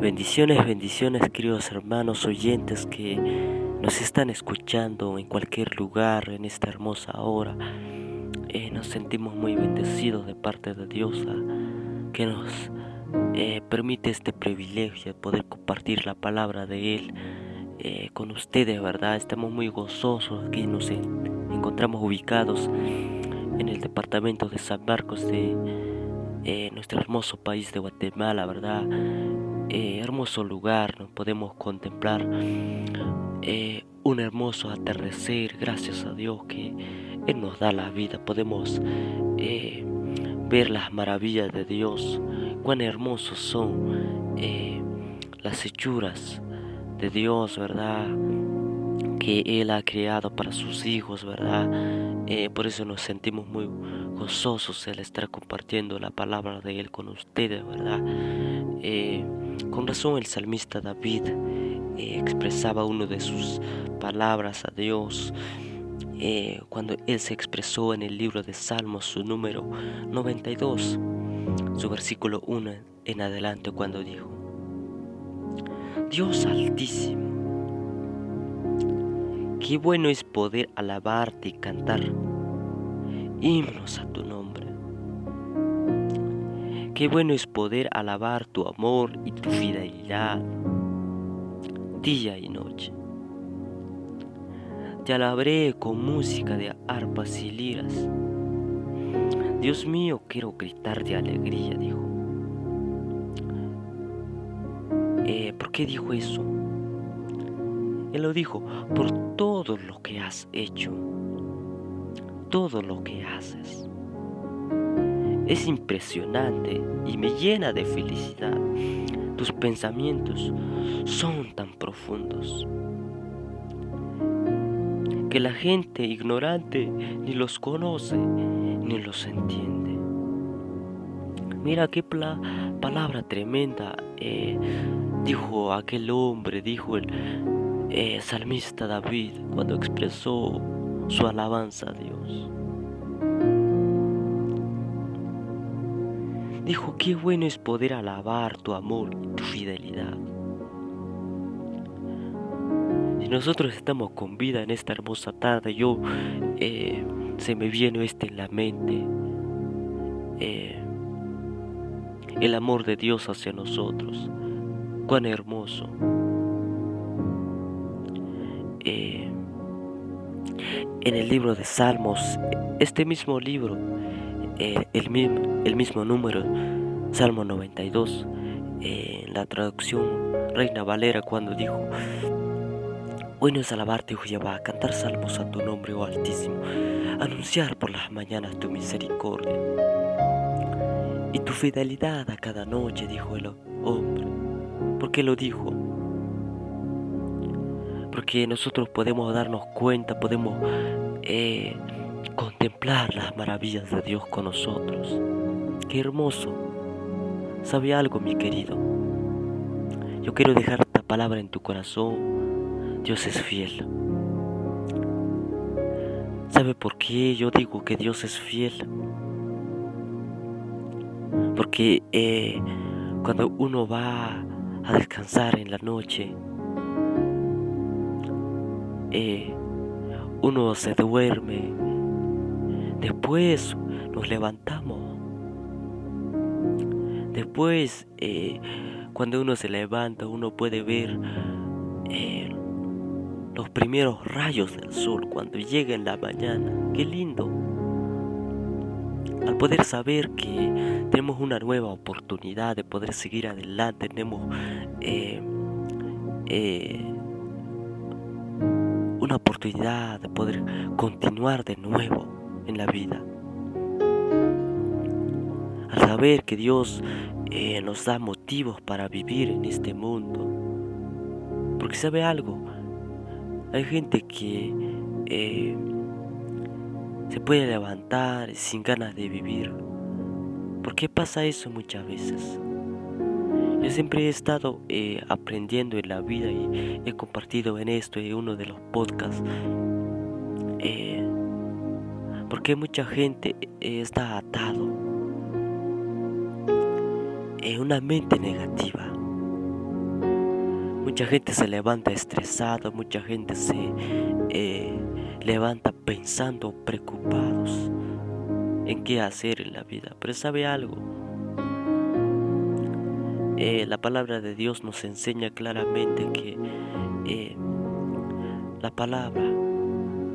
Bendiciones, bendiciones, queridos hermanos oyentes que nos están escuchando en cualquier lugar en esta hermosa hora. Eh, nos sentimos muy bendecidos de parte de Dios que nos eh, permite este privilegio de poder compartir la palabra de Él eh, con ustedes, ¿verdad? Estamos muy gozosos aquí nos encontramos ubicados en el departamento de San Marcos de nuestro hermoso país de Guatemala, ¿verdad? Eh, hermoso lugar, nos podemos contemplar eh, un hermoso atardecer, gracias a Dios que Él nos da la vida, podemos eh, ver las maravillas de Dios, cuán hermosos son las hechuras de Dios, ¿verdad? Que Él ha creado para sus hijos, ¿verdad? por eso nos sentimos muy gozosos al estar compartiendo la palabra de Él con ustedes, ¿verdad? Con razón el salmista David eh, expresaba una de sus palabras a Dios eh, cuando él se expresó en el libro de Salmos, su número 92, su versículo 1 en adelante, cuando dijo, Dios altísimo, qué bueno es poder alabarte y cantar himnos a tu nombre Qué bueno es poder alabar tu amor y tu fidelidad día y noche. Te alabaré con música de arpas y liras. Dios mío, quiero gritar de alegría, dijo. Eh, ¿Por qué dijo eso? Él lo dijo por todo lo que has hecho, todo lo que haces. Es impresionante y me llena de felicidad. Tus pensamientos son tan profundos que la gente ignorante ni los conoce ni los entiende. Mira qué palabra tremenda eh, dijo aquel hombre, dijo el eh, salmista David cuando expresó su alabanza a Dios. Dijo, qué bueno es poder alabar tu amor y tu fidelidad. Si nosotros estamos con vida en esta hermosa tarde, yo eh, se me viene este en la mente. Eh, el amor de Dios hacia nosotros. Cuán hermoso. Eh, en el libro de Salmos, este mismo libro, el, el, mismo número, Salmo 92, en la traducción Reina Valera, cuando dijo, Bueno es alabarte, oh Jehová, cantar salmos a tu nombre, oh Altísimo, anunciar por las mañanas tu misericordia y tu fidelidad a cada noche, dijo el hombre. ¿Por qué lo dijo? Porque nosotros podemos darnos cuenta, podemos eh, contemplar las maravillas de Dios con nosotros. Qué hermoso. ¿Sabe algo, mi querido? Yo quiero dejar esta palabra en tu corazón. Dios es fiel. ¿Sabe por qué yo digo que Dios es fiel? Porque eh, cuando uno va a descansar en la noche, eh, uno se duerme Después nos levantamos. Después, eh, cuando uno se levanta, uno puede ver eh, los primeros rayos del sol cuando llega en la mañana. Qué lindo. Al poder saber que tenemos una nueva oportunidad de poder seguir adelante, tenemos eh, una oportunidad de poder continuar de nuevo en la vida. Al saber que Dios eh, nos da motivos para vivir en este mundo. Porque sabe algo, hay gente que eh, se puede levantar sin ganas de vivir. ¿Por qué pasa eso muchas veces? Yo siempre he estado eh, aprendiendo en la vida y he compartido en esto en uno de los podcasts porque mucha gente está atado en una mente negativa. Mucha gente se levanta estresada, mucha gente se eh, levanta pensando, preocupados en qué hacer en la vida. Pero sabe algo, eh, la palabra de Dios nos enseña claramente que eh, la palabra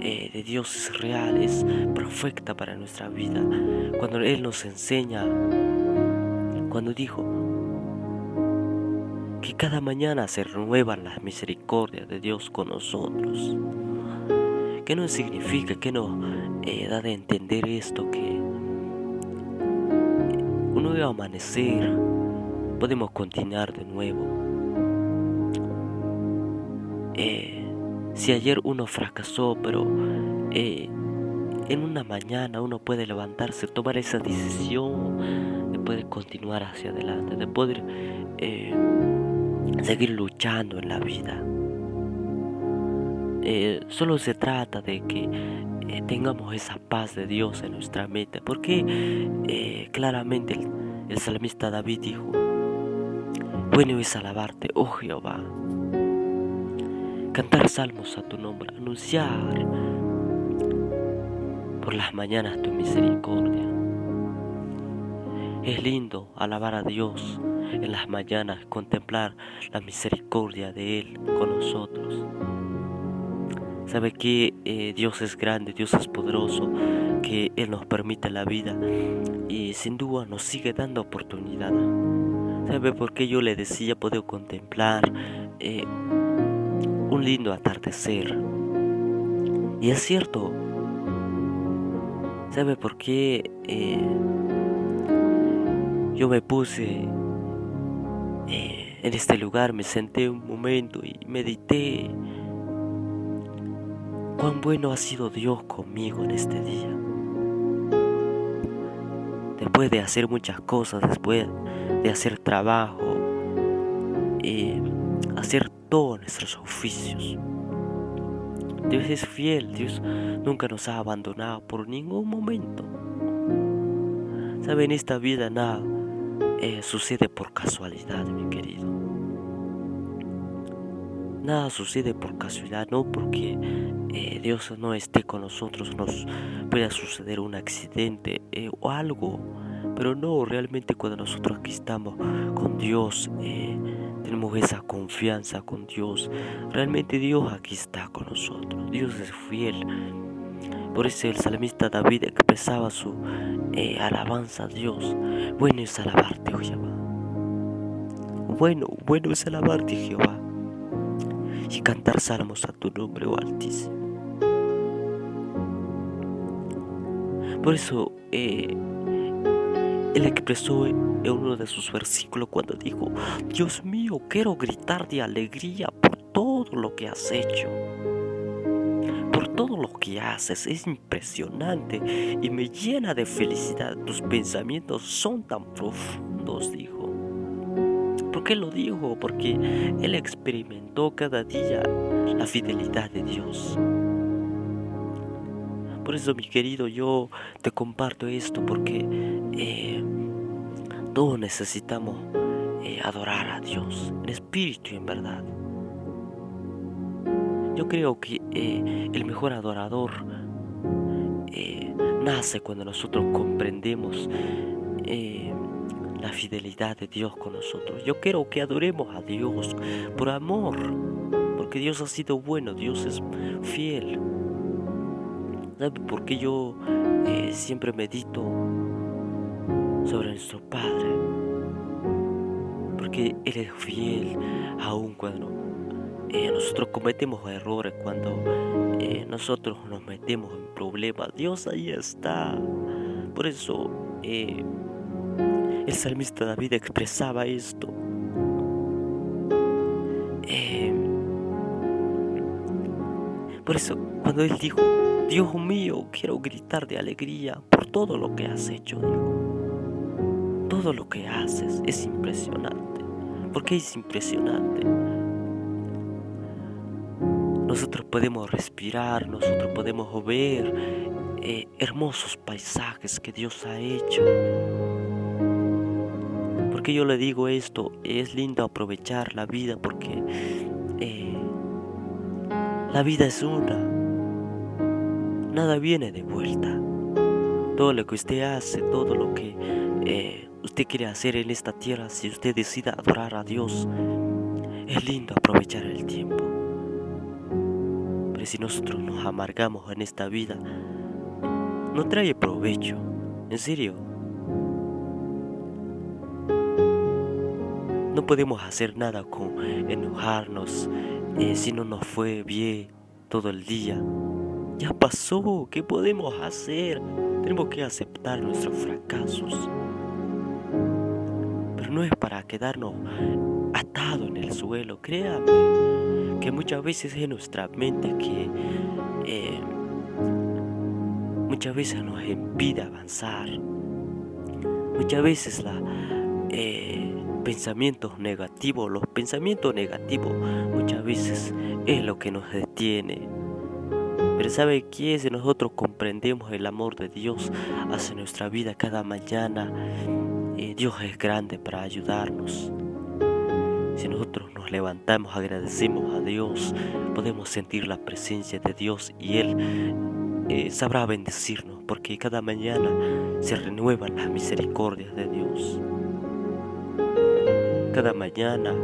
de Dios es real, es perfecta para nuestra vida. Cuando Él nos enseña, cuando dijo, que cada mañana se renuevan las misericordias de Dios con nosotros. ¿Qué no significa, que nos eh, da de entender esto? Que un nuevo amanecer podemos continuar de nuevo. Eh, si ayer uno fracasó, pero eh, en una mañana uno puede levantarse, tomar esa decisión de poder continuar hacia adelante, de poder seguir luchando en la vida. Eh, solo se trata de que eh, tengamos esa paz de Dios en nuestra mente, porque eh, claramente el, el, salmista David dijo, bueno es alabarte, oh Jehová, cantar salmos a tu nombre, anunciar por las mañanas tu misericordia. Es lindo alabar a Dios en las mañanas, contemplar la misericordia de Él con nosotros. Sabe que eh, Dios es grande, Dios es poderoso, que Él nos permite la vida y sin duda nos sigue dando oportunidad. ¿Sabe por qué yo le decía poder contemplar eh, un lindo atardecer? Y es cierto. ¿Sabe por qué eh, yo me puse en este lugar me senté un momento y medité cuán bueno ha sido Dios conmigo en este día. Después de hacer muchas cosas, después de hacer trabajo, y hacer todos nuestros oficios. Dios es fiel, Dios nunca nos ha abandonado por ningún momento. Sabe, en esta vida nada eh, sucede por casualidad, mi querido. Nada sucede por casualidad, no porque eh, Dios no esté con nosotros, nos pueda suceder un accidente eh, o algo. Pero no, realmente cuando nosotros aquí estamos con Dios, tenemos esa confianza con Dios. Realmente Dios aquí está con nosotros. Dios es fiel. Por eso el salmista David expresaba su alabanza a Dios. Bueno es alabarte, oh Jehová. Bueno, bueno es alabarte, Jehová. Y cantar salmos a tu nombre, oh Altísimo. Por eso, eh, él expresó en uno de sus versículos cuando dijo, Dios mío, quiero gritar de alegría por todo lo que has hecho todo lo que haces es impresionante y me llena de felicidad. Tus pensamientos son tan profundos, dijo. ¿Por qué lo dijo? Porque él experimentó cada día la fidelidad de Dios. Por eso, mi querido, yo te comparto esto porque eh, todos necesitamos eh, adorar a Dios en espíritu y en verdad. Yo creo que eh, el mejor adorador nace cuando nosotros comprendemos la fidelidad de Dios con nosotros. Yo quiero que adoremos a Dios por amor, porque Dios ha sido bueno, Dios es fiel. ¿Sabe por qué yo siempre medito sobre nuestro Padre? Porque Él es fiel aun cuando eh, nosotros cometemos errores cuando eh, nosotros nos metemos en problemas. Dios ahí está. Por eso eh, el salmista David expresaba esto. por eso cuando él dijo, Dios mío, quiero gritar de alegría por todo lo que has hecho. Todo lo que haces es impresionante. porque es impresionante? nosotros podemos respirar, nosotros podemos ver eh, hermosos paisajes que Dios ha hecho. porque yo le digo esto? Es lindo aprovechar la vida porque eh, la vida es una. Nada viene de vuelta. Todo lo que usted hace, todo lo que eh, usted quiere hacer en esta tierra, si usted decide adorar a Dios, es lindo aprovechar el tiempo. Pero si nosotros nos amargamos en esta vida, no trae provecho. En serio. No podemos hacer nada con enojarnos eh, si no nos fue bien todo el día. Ya pasó, ¿qué podemos hacer? Tenemos que aceptar nuestros fracasos. Pero no es para quedarnos atados en el suelo, créame, que muchas veces es nuestra mente que eh, muchas veces nos impide avanzar. Muchas veces eh, pensamientos negativos, los pensamientos negativos muchas veces es lo que nos detiene. Pero ¿sabe qué? Si nosotros comprendemos el amor de Dios hacia nuestra vida cada mañana, eh, Dios es grande para ayudarnos. Si nosotros nos levantamos, agradecemos a Dios, podemos sentir la presencia de Dios y Él eh, sabrá bendecirnos, porque cada mañana se renuevan las misericordias de Dios. Cada mañana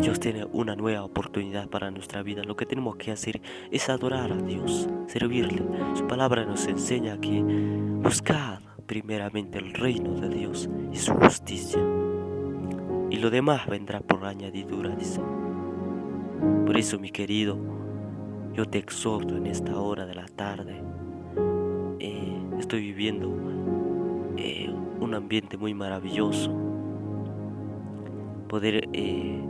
Dios tiene una nueva oportunidad para nuestra vida. Lo que tenemos que hacer es adorar a Dios, servirle. Su palabra nos enseña que buscad primeramente el reino de Dios y su justicia. Y lo demás vendrá por añadidura, dice. Por eso, mi querido, yo te exhorto en esta hora de la tarde. Eh, estoy viviendo eh, un ambiente muy maravilloso. Poder eh,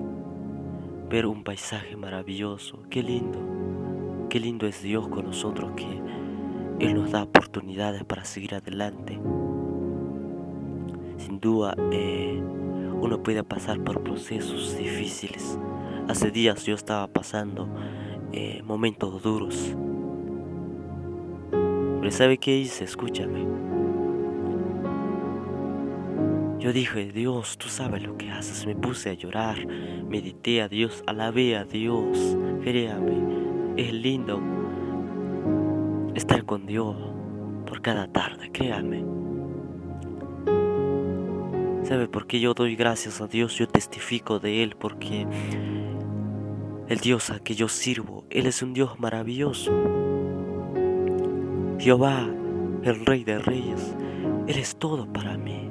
ver un paisaje maravilloso. Qué lindo. Qué lindo es Dios con nosotros que Él nos da oportunidades para seguir adelante. Sin duda, uno puede pasar por procesos difíciles. Hace días yo estaba pasando eh, momentos duros. Pero ¿sabe qué hice? Escúchame. Yo dije, Dios, tú sabes lo que haces. Me puse a llorar, medité a Dios, alabé a Dios. Créame, es lindo estar con Dios por cada tarde, créame. ¿Sabe por qué yo doy gracias a Dios? Yo testifico de Él porque el Dios a que yo sirvo, Él es un Dios maravilloso. Jehová, el Rey de Reyes, Él es todo para mí.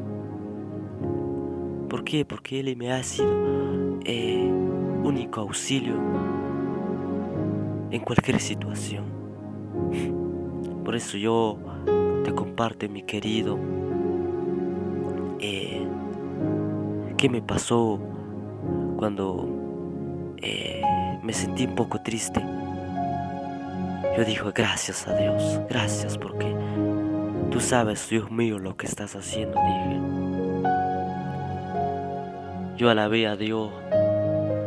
¿Por qué? Porque Él me ha sido eh, único auxilio en cualquier situación. Por eso yo te comparto, mi querido, eh, qué me pasó cuando eh, me sentí un poco triste. Yo dije, gracias a Dios, gracias porque tú sabes, Dios mío, lo que estás haciendo, dije. Yo alabé a Dios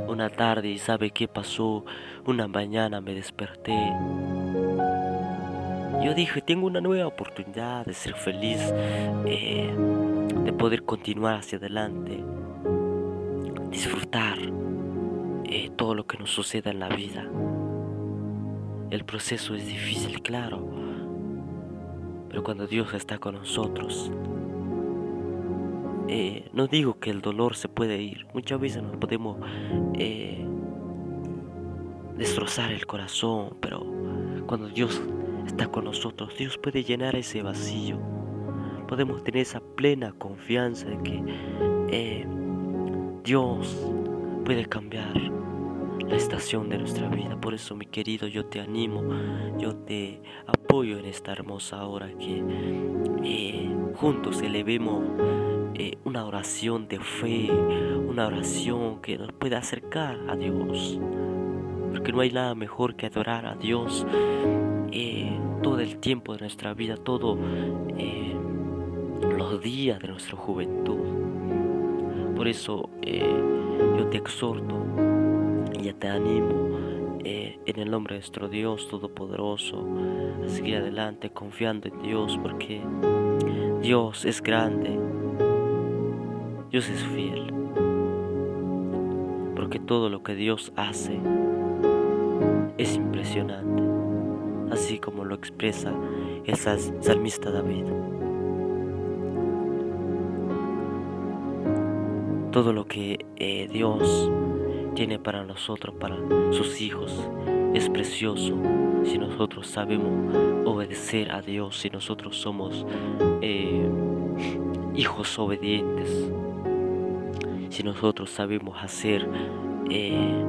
una tarde y sabe qué pasó. Una mañana me desperté. Yo dije, tengo una nueva oportunidad de ser feliz, eh, de poder continuar hacia adelante, disfrutar eh, todo lo que nos suceda en la vida. El proceso es difícil, claro, pero cuando Dios está con nosotros, eh, no digo que el dolor se puede ir, muchas veces nos podemos eh, destrozar el corazón, pero cuando Dios está con nosotros, Dios puede llenar ese vacío. Podemos tener esa plena confianza de que Dios puede cambiar la estación de nuestra vida. Por eso, mi querido, yo te animo, yo te apoyo en esta hermosa hora que eh, juntos elevemos eh, una oración de fe, una oración que nos pueda acercar a Dios. Porque no hay nada mejor que adorar a Dios eh, todo el tiempo de nuestra vida, todos los días de nuestra juventud. Por eso yo te exhorto ya te animo eh, en el nombre de nuestro Dios Todopoderoso a seguir adelante confiando en Dios porque Dios es grande. Dios es fiel. Porque todo lo que Dios hace es impresionante, así como lo expresa el salmista David. Todo lo que eh, Dios tiene para nosotros, para sus hijos, es precioso si nosotros sabemos obedecer a Dios, si nosotros somos eh, hijos obedientes, si nosotros sabemos hacer eh,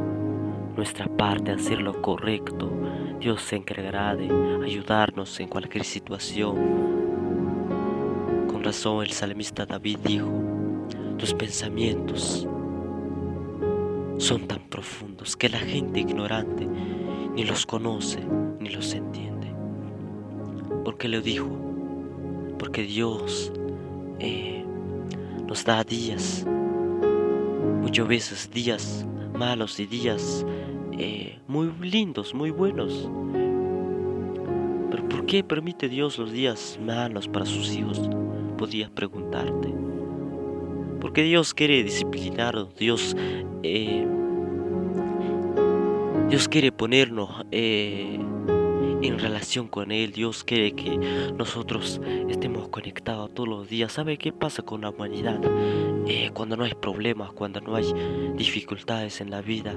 nuestra parte, hacer lo correcto, Dios se encargará de ayudarnos en cualquier situación. Con razón el salmista David dijo, tus pensamientos son tan profundos que la gente ignorante ni los conoce ni los entiende. ¿Por qué lo dijo? Porque Dios eh, nos da días, muchas veces días malos y días eh, muy lindos, muy buenos. Pero ¿por qué permite Dios los días malos para sus hijos? Podías preguntarte. Porque Dios quiere disciplinarnos, Dios, eh, Dios quiere ponernos eh, en relación con Él. Dios quiere que nosotros estemos conectados todos los días. ¿Sabe qué pasa con la humanidad? cuando no hay problemas, cuando no hay dificultades en la vida,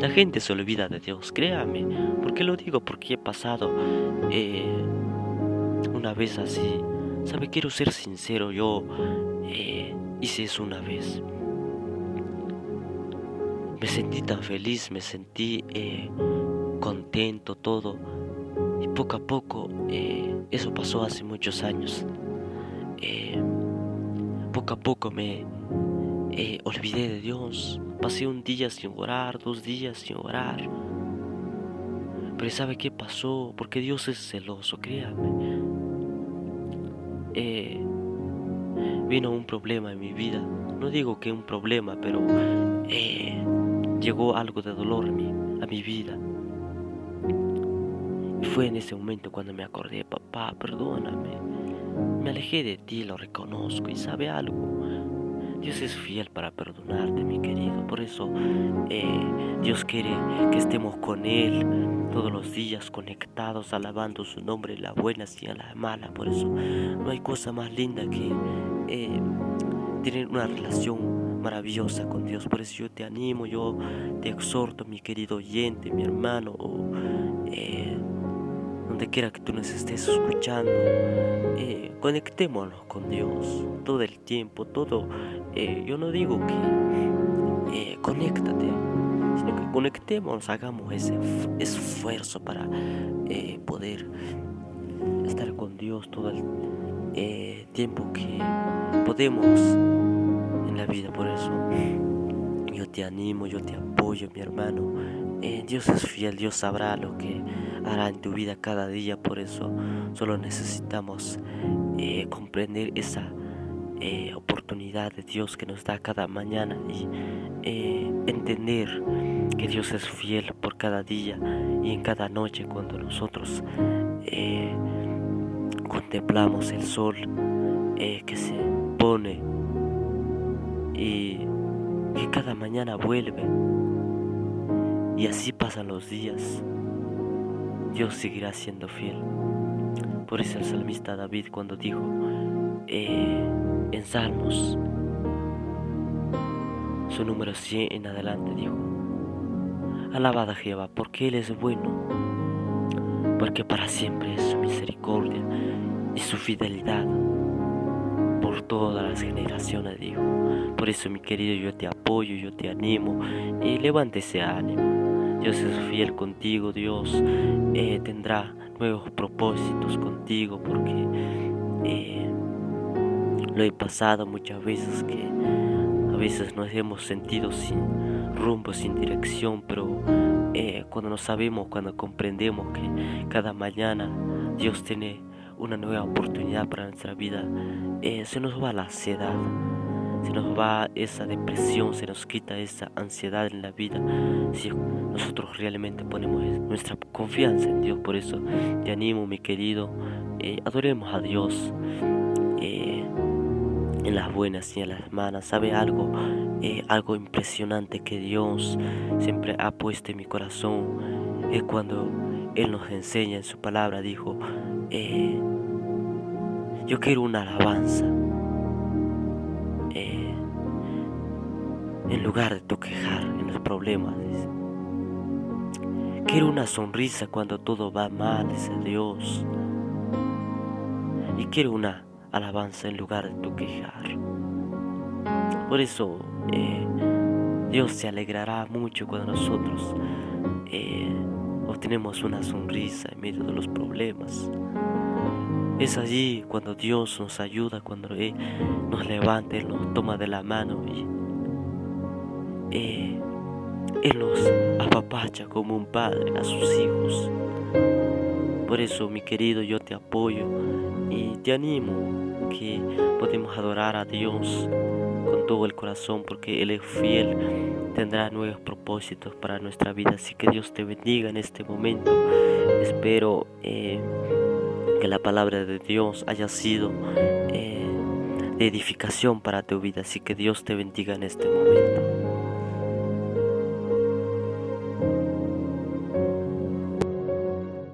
la gente se olvida de Dios, créame. ¿Por qué lo digo? Porque he pasado eh, una vez así. ¿Sabe? Quiero ser sincero, yo eh, hice eso una vez. Me sentí tan feliz, me sentí eh, contento, todo. Poco a poco, eso pasó hace muchos años. poco a poco me olvidé de Dios, Pasé un día sin orar, dos días sin orar. Pero ¿sabe qué pasó? Porque Dios es celoso, créame. Eh, vino un problema en mi vida. No digo que un problema, pero eh, llegó algo de dolor a mi vida. Fue en ese momento cuando me acordé, papá, perdóname. Me alejé de ti, lo reconozco y sabe algo. Dios es fiel para perdonarte, mi querido. Por eso eh, Dios quiere que estemos con Él todos los días conectados, alabando su nombre, la buena y la mala. Por eso no hay cosa más linda que eh, tener una relación maravillosa con Dios. Por eso yo te animo, yo te exhorto, mi querido oyente, mi hermano, eh, donde quiera que tú nos estés escuchando, conectémonos con Dios todo el tiempo, todo eh, yo no digo que eh, conéctate, sino que conectemos, hagamos ese esfuerzo para eh, poder estar con Dios todo el tiempo que podemos en la vida. Por eso yo te animo, yo te apoyo, mi hermano. Dios es fiel, Dios sabrá lo que hará en tu vida cada día. Por eso solo necesitamos comprender esa eh, oportunidad de Dios que nos da cada mañana y eh, entender que Dios es fiel por cada día y en cada noche cuando nosotros eh, contemplamos el sol que se pone y que cada mañana vuelve y así pasan los días. Dios seguirá siendo fiel. Por eso el salmista David cuando dijo, en Salmos, su número 100 en adelante dijo, Alabada Jehová, porque Él es bueno, porque para siempre es su misericordia y su fidelidad por todas las generaciones, dijo. Por eso, mi querido, yo te apoyo, yo te animo y levante ese ánimo. Dios es fiel contigo, Dios. Eh, tendrá nuevos propósitos contigo porque eh, lo he pasado muchas veces que a veces nos hemos sentido sin rumbo, sin dirección, pero eh, cuando nos sabemos, cuando comprendemos que cada mañana Dios tiene una nueva oportunidad para nuestra vida, se nos va la ansiedad, se nos va esa depresión, se nos quita esa ansiedad en la vida, si nosotros realmente ponemos nuestra confianza en Dios. Por eso te animo, mi querido, eh, adoremos a Dios en las buenas y en las malas. ¿Sabe algo? Eh, algo impresionante que Dios siempre ha puesto en mi corazón es cuando Él nos enseña en su palabra, dijo, eh, yo quiero una alabanza. Eh, en lugar de tu quejar problemas. Quiero una sonrisa cuando todo va mal, dice Dios. Y quiero una alabanza en lugar de tu quejar. Por eso eh, Dios se alegrará mucho cuando nosotros eh, obtenemos una sonrisa en medio de los problemas. Es allí cuando Dios nos ayuda, cuando Él nos levanta, Él nos toma de la mano y eh, Él nos apapacha como un padre a sus hijos. Por eso, mi querido, yo te apoyo y te animo que podemos adorar a Dios con todo el corazón porque Él es fiel, tendrá nuevos propósitos para nuestra vida. Así que Dios te bendiga en este momento. Espero eh, que la palabra de Dios haya sido eh, de edificación para tu vida. Así que Dios te bendiga en este momento.